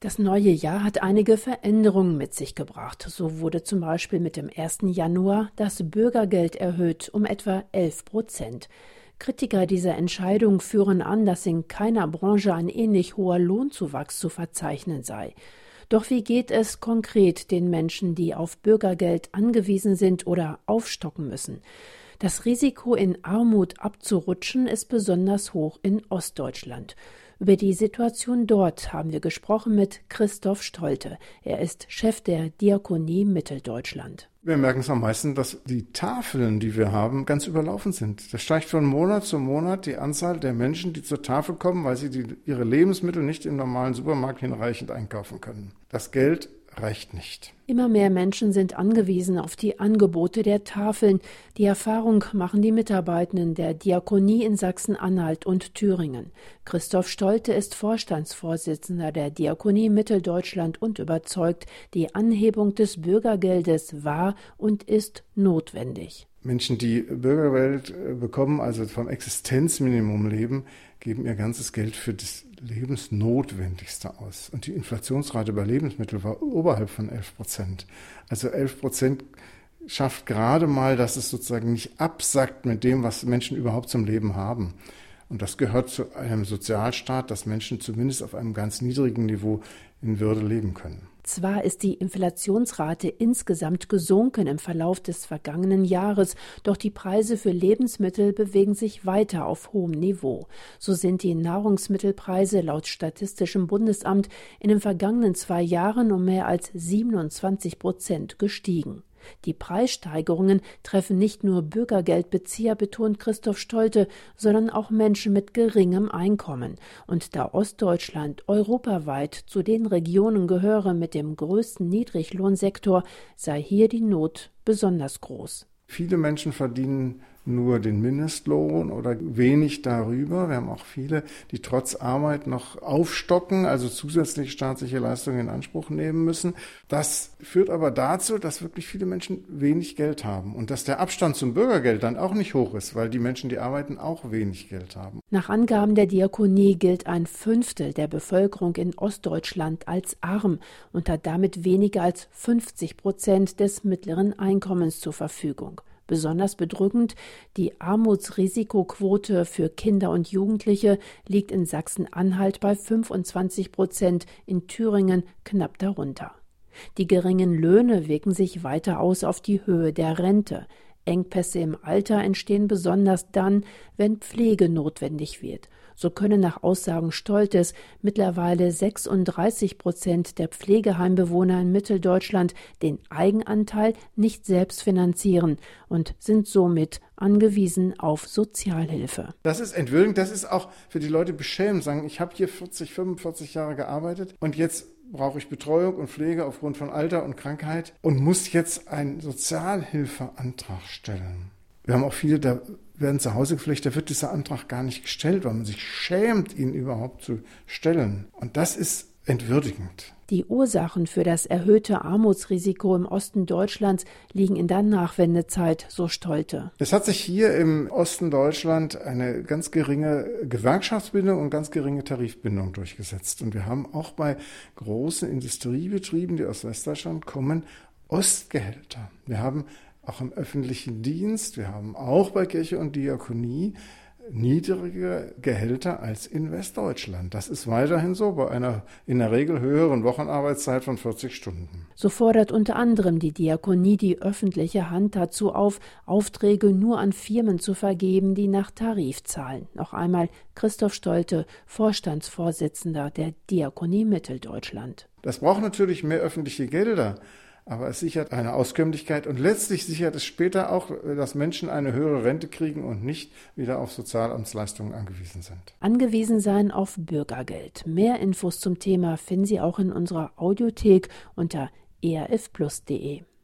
Das neue Jahr hat einige Veränderungen mit sich gebracht. So wurde zum Beispiel mit dem 1. Januar das Bürgergeld erhöht um etwa 11 Prozent. Kritiker dieser Entscheidung führen an, dass in keiner Branche ein ähnlich hoher Lohnzuwachs zu verzeichnen sei. Doch wie geht es konkret den Menschen, die auf Bürgergeld angewiesen sind oder aufstocken müssen? Das Risiko, in Armut abzurutschen, ist besonders hoch in Ostdeutschland. Über die Situation dort haben wir gesprochen mit Christoph Stolte. Er ist Chef der Diakonie Mitteldeutschland. Wir merken es am meisten, dass die Tafeln, die wir haben, ganz überlaufen sind. Das steigt von Monat zu Monat die Anzahl der Menschen, die zur Tafel kommen, weil sie die, ihre Lebensmittel nicht im normalen Supermarkt hinreichend einkaufen können. Das Geld reicht nicht. Immer mehr Menschen sind angewiesen auf die Angebote der Tafeln. Die Erfahrung machen die Mitarbeitenden der Diakonie in Sachsen-Anhalt und Thüringen. Christoph Stolte ist Vorstandsvorsitzender der Diakonie Mitteldeutschland und überzeugt, die Anhebung des Bürgergeldes war und ist notwendig. Menschen, die Bürgergeld äh, bekommen, also vom Existenzminimum leben, geben ihr ganzes Geld für das Lebensnotwendigste aus. Und die Inflationsrate bei Lebensmitteln war oberhalb von 11 Prozent. Also 11 Prozent schafft gerade mal, dass es sozusagen nicht absackt mit dem, was Menschen überhaupt zum Leben haben. Und das gehört zu einem Sozialstaat, dass Menschen zumindest auf einem ganz niedrigen Niveau in Würde leben können. Zwar ist die Inflationsrate insgesamt gesunken im Verlauf des vergangenen Jahres, doch die Preise für Lebensmittel bewegen sich weiter auf hohem Niveau. So sind die Nahrungsmittelpreise laut Statistischem Bundesamt in den vergangenen zwei Jahren um mehr als 27 Prozent gestiegen. Die Preissteigerungen treffen nicht nur Bürgergeldbezieher, betont Christoph Stolte, sondern auch Menschen mit geringem Einkommen. Und da Ostdeutschland europaweit zu den Regionen gehöre mit dem größten Niedriglohnsektor, sei hier die Not besonders groß. Viele Menschen verdienen nur den Mindestlohn oder wenig darüber. Wir haben auch viele, die trotz Arbeit noch aufstocken, also zusätzliche staatliche Leistungen in Anspruch nehmen müssen. Das führt aber dazu, dass wirklich viele Menschen wenig Geld haben und dass der Abstand zum Bürgergeld dann auch nicht hoch ist, weil die Menschen, die arbeiten, auch wenig Geld haben. Nach Angaben der Diakonie gilt ein Fünftel der Bevölkerung in Ostdeutschland als arm und hat damit weniger als 50 Prozent des mittleren Einkommens zur Verfügung. Besonders bedrückend, die Armutsrisikoquote für Kinder und Jugendliche liegt in Sachsen-Anhalt bei 25 Prozent, in Thüringen knapp darunter. Die geringen Löhne wirken sich weiter aus auf die Höhe der Rente. Engpässe im Alter entstehen besonders dann, wenn Pflege notwendig wird. So können nach Aussagen Stoltes mittlerweile 36 Prozent der Pflegeheimbewohner in Mitteldeutschland den Eigenanteil nicht selbst finanzieren und sind somit angewiesen auf Sozialhilfe. Das ist entwürdigend, das ist auch für die Leute beschämend, sagen, ich habe hier 40, 45 Jahre gearbeitet und jetzt brauche ich Betreuung und Pflege aufgrund von Alter und Krankheit und muss jetzt einen Sozialhilfeantrag stellen. Wir haben auch viele, da werden zu Hause gepflegt, da wird dieser Antrag gar nicht gestellt, weil man sich schämt, ihn überhaupt zu stellen. Und das ist entwürdigend. Die Ursachen für das erhöhte Armutsrisiko im Osten Deutschlands liegen in der Nachwendezeit, so Stolte. Es hat sich hier im Osten Deutschland eine ganz geringe Gewerkschaftsbindung und ganz geringe Tarifbindung durchgesetzt. Und wir haben auch bei großen Industriebetrieben, die aus Westdeutschland kommen, Ostgehälter. Wir haben auch im öffentlichen Dienst. Wir haben auch bei Kirche und Diakonie niedrige Gehälter als in Westdeutschland. Das ist weiterhin so bei einer in der Regel höheren Wochenarbeitszeit von 40 Stunden. So fordert unter anderem die Diakonie die öffentliche Hand dazu auf, Aufträge nur an Firmen zu vergeben, die nach Tarif zahlen. Noch einmal Christoph Stolte, Vorstandsvorsitzender der Diakonie Mitteldeutschland. Das braucht natürlich mehr öffentliche Gelder aber es sichert eine Auskömmlichkeit und letztlich sichert es später auch, dass Menschen eine höhere Rente kriegen und nicht wieder auf Sozialamtsleistungen angewiesen sind. Angewiesen sein auf Bürgergeld. Mehr Infos zum Thema finden Sie auch in unserer Audiothek unter erfplus.de.